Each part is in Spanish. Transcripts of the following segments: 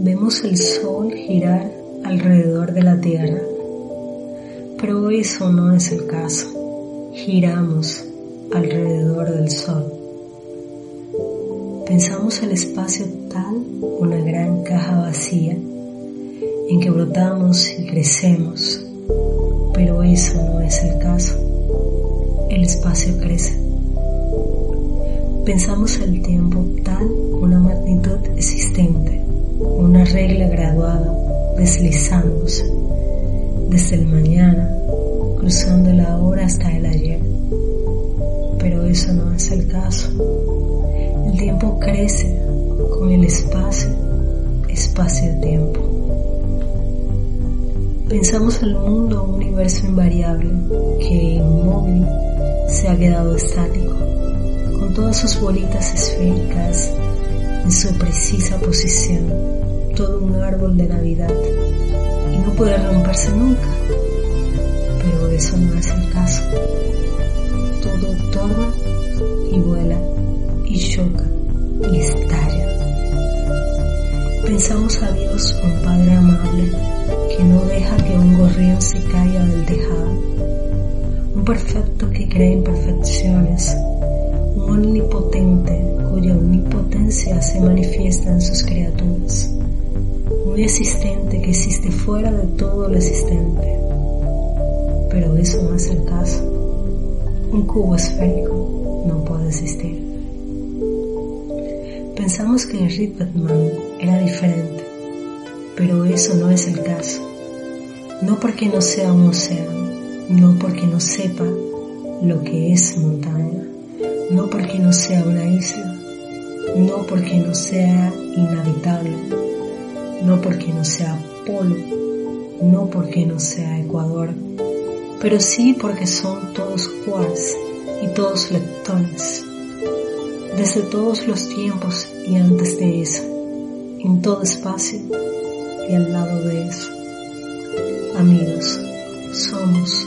Vemos el sol girar alrededor de la Tierra, pero eso no es el caso. Giramos alrededor del sol. Pensamos el espacio tal una gran caja vacía en que brotamos y crecemos, pero eso no es el caso. El espacio crece. Pensamos el tiempo tal una magnitud deslizándose desde el mañana, cruzando la hora hasta el ayer. Pero eso no es el caso. El tiempo crece con el espacio, espacio-tiempo. Pensamos el mundo un universo invariable que inmóvil se ha quedado estático con todas sus bolitas esféricas en su precisa posición, todo un árbol de Navidad, y no puede romperse nunca. Pero eso no es el caso. Todo torna y vuela y choca y estalla. Pensamos a Dios un Padre amable que no deja que un gorrión se caiga del tejado, un perfecto que cree imperfecciones, omnipotente cuya omnipotencia se manifiesta en sus criaturas, existente que existe fuera de todo lo existente. Pero eso no es el caso. Un cubo esférico no puede existir. Pensamos que el Ritbatman era diferente, pero eso no es el caso. No porque no sea un océano, no porque no sepa lo que es montaña, no porque no sea una isla, no porque no sea inhabitable, no porque no sea polo, no porque no sea Ecuador, pero sí porque son todos quarks y todos leptones, desde todos los tiempos y antes de eso, en todo espacio y al lado de eso. Amigos, somos,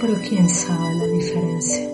pero quién sabe la diferencia.